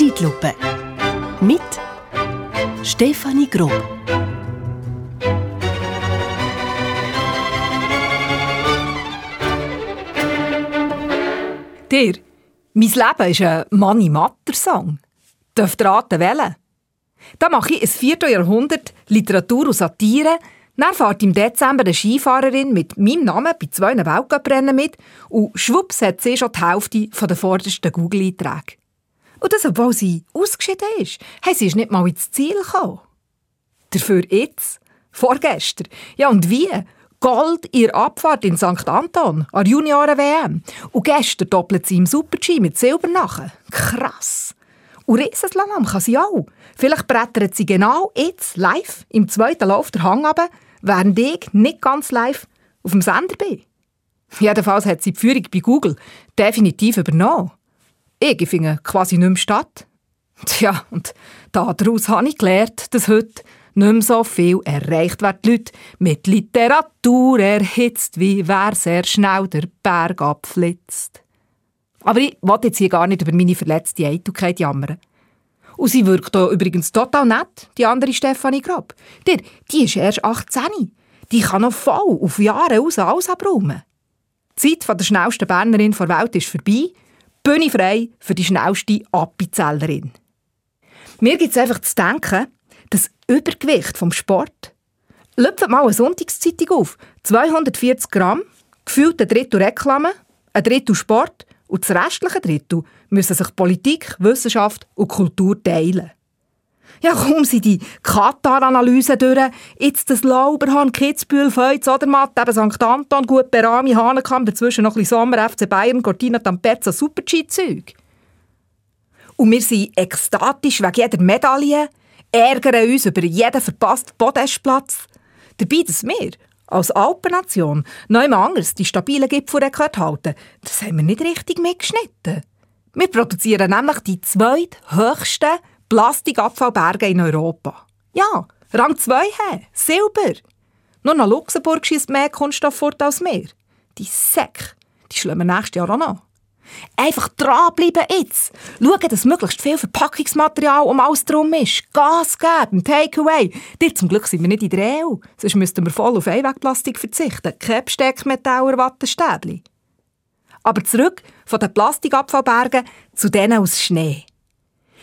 Zeitlupe. Mit Stefanie Grob. Dir, mein Leben ist ein Manni-Matter-Song. Dürft ihr raten, wählen? Da mache ich ein Vierteljahrhundert Literatur und Satire. Dann fährt im Dezember eine Skifahrerin mit meinem Namen bei zwei Weltcuprennen mit und schwupps hat sie schon die Hälfte der vordersten Google-Einträge. Und das, obwohl sie ausgeschieden ist. Hey, sie ist nicht mal ins Ziel gekommen. Dafür jetzt, vorgestern. Ja, und wie? Gold der Abfahrt in St. Anton, an Junioren-WM. Und gestern doppelt sie im Super-G mit Silber nachher. Krass. Und Riesenslalom kann sie auch. Vielleicht brettert sie genau jetzt live im zweiten Lauf der Hang runter, während ich nicht ganz live auf dem Sender bin. Jedenfalls hat sie die Führung bei Google definitiv übernommen. Ich finde quasi nicht mehr statt. Tja, und daraus habe ich gelernt, dass heute nicht mehr so viel erreicht wird. Die Leute mit Literatur erhitzt, wie wer sehr schnell der Berg abflitzt. Aber ich wollte jetzt hier gar nicht über meine verletzte Eitelkeit jammern. Und sie wirkt hier übrigens total nett, die andere Stefanie Grab. Die, die ist erst 18. Die kann noch voll auf Jahre raus alles abräumen. Die Zeit der schnellsten Bernerin der Welt ist vorbei. Bühne frei für die schnellste Appenzellerin. Mir gibt es einfach zu denken, das Übergewicht vom Sport. Löpft mal eine Sonntagszeitung auf. 240 Gramm, gefühlt ein Drittel Reklame, ein Drittel Sport und das restliche Drittel müssen sich Politik, Wissenschaft und Kultur teilen. Ja, kaum sind die Katar-Analysen durch, jetzt das Lauberhahn, Kitzbühel, Feuz, Odermatt, eben St. Anton, Gut Berami, Hanekamp, dazwischen noch ein bisschen Sommer, FC Bayern, Cortina Tampezza, Super-G-Zeug. Und wir sind ekstatisch wegen jeder Medaille, ärgern uns über jeden verpassten Podestplatz. Dabei, dass wir als Alpennation immer anders die stabilen Gipfelrekord halten, das haben wir nicht richtig mitgeschnitten. Wir produzieren nämlich die zweithöchsten Plastikabfallberge in Europa. Ja, Rang 2 haben, Silber. Nur noch Luxemburg schießt mehr Kunststoff fort als wir. Die Säck, die wir nächstes Jahr auch noch. Einfach dranbleiben jetzt. Schauen, dass möglichst viel Verpackungsmaterial um alles drum ist. Gas geben, Takeaway. Dir zum Glück sind wir nicht in der EU. Sonst müssten wir voll auf Einwegplastik verzichten. Kein oder Wattestäbli. Aber zurück von den Plastikabfallbergen zu denen aus Schnee.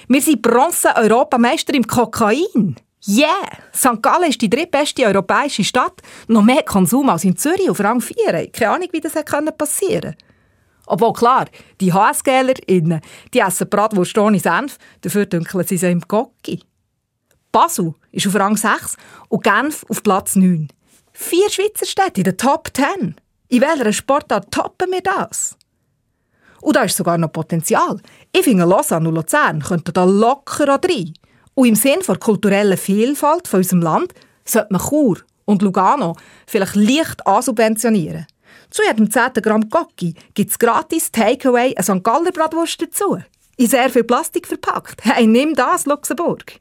Wir sind Bronze-Europameister im Kokain. Yeah! St. Gallen ist die drittbeste europäische Stadt. Noch mehr Konsum als in Zürich auf Rang 4. Keine Ahnung, wie das passieren konnte. Obwohl klar, die HSGlerInnen, die essen Bratwurst ohne Senf, dafür dünkeln sie sie im Gocki. Basel ist auf Rang 6 und Genf auf Platz 9. Vier Schweizer Städte in den Top 10. In welcher Sportart toppen wir das? Und da ist sogar noch Potenzial. Ich finde, Lausanne und Luzern könnten da locker rein. Und im Sinne der kulturellen Vielfalt von unserem Land sollte man Chur und Lugano vielleicht leicht ansubventionieren. Zu jedem 10 Gramm Gocki gibt es gratis Takeaway eine St. Galler Bratwurst dazu. In sehr viel Plastik verpackt. Hey, nimm das, Luxemburg.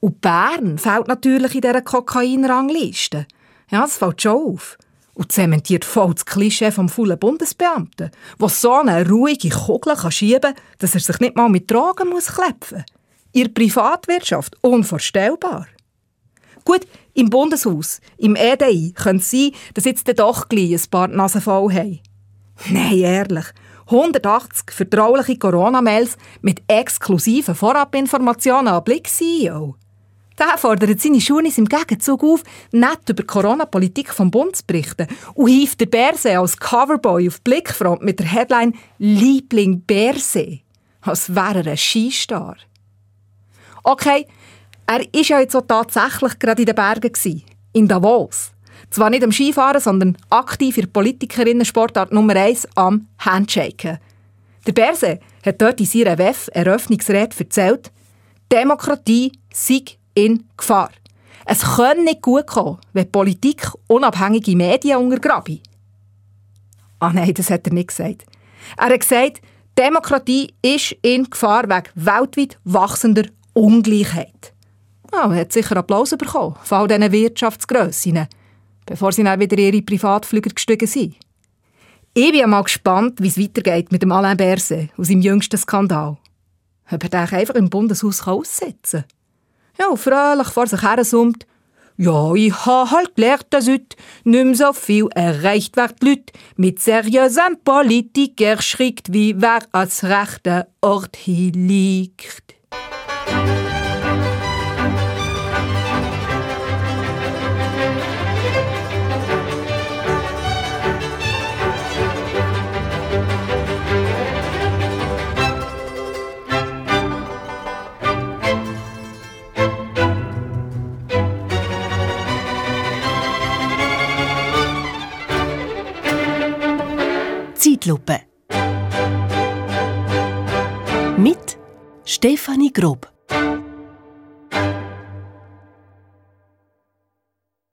Und Bern fällt natürlich in dieser Kokainrangliste. Ja, das fällt schon auf. Und zementiert voll das Klischee vom faulen Bundesbeamten, der so eine ruhige Kugel kann schieben kann, dass er sich nicht mal mit Drogen muss klepfen muss. Der Privatwirtschaft unvorstellbar. Gut, im Bundeshaus, im EDI, könnte es sein, dass jetzt doch gleich ein paar Nasen voll haben. Nein, ehrlich. 180 vertrauliche Corona-Mails mit exklusiven Vorabinformationen an Blick-CEO. Der fordert seine Schunis im Gegenzug auf, nicht über die Corona-Politik vom Bund zu berichten und hieft der Bärsee als Coverboy auf Blickfront mit der Headline «Liebling Bärsee», als wäre er ein Skistar. Okay, er war ja jetzt auch tatsächlich gerade in den Bergen, in Davos. Zwar nicht am Skifahren, sondern aktiv in Politikerinnen-Sportart Nummer 1 am Handshaken. Der Berse hat dort in seiner WEF-Eröffnungsrede erzählt, Demokratie sei in Gefahr. Es kann nicht gut kommen, wenn Politik unabhängige Medien untergrabe. Ah nein, das hat er nicht gesagt. Er hat gesagt, Demokratie ist in Gefahr wegen weltweit wachsender Ungleichheit. Ja, er hat sicher Applaus bekommen von all diesen Wirtschaftsgrössinnen, bevor sie dann wieder ihre Privatflüger gestiegen sind. Ich bin mal gespannt, wie es weitergeht mit dem Alain Berset aus seinem jüngsten Skandal. ob er den einfach im Bundeshaus aussetzen kann. Ja, und fröhlich vor sich her summt, ja, ich ha halt gelernt, dass heute nicht mehr so viel erreicht wird, Leute mit seriösen Politiker schreckt, wie wer als rechter Ort hier liegt. Zeitlupe. Mit Stefanie Grob.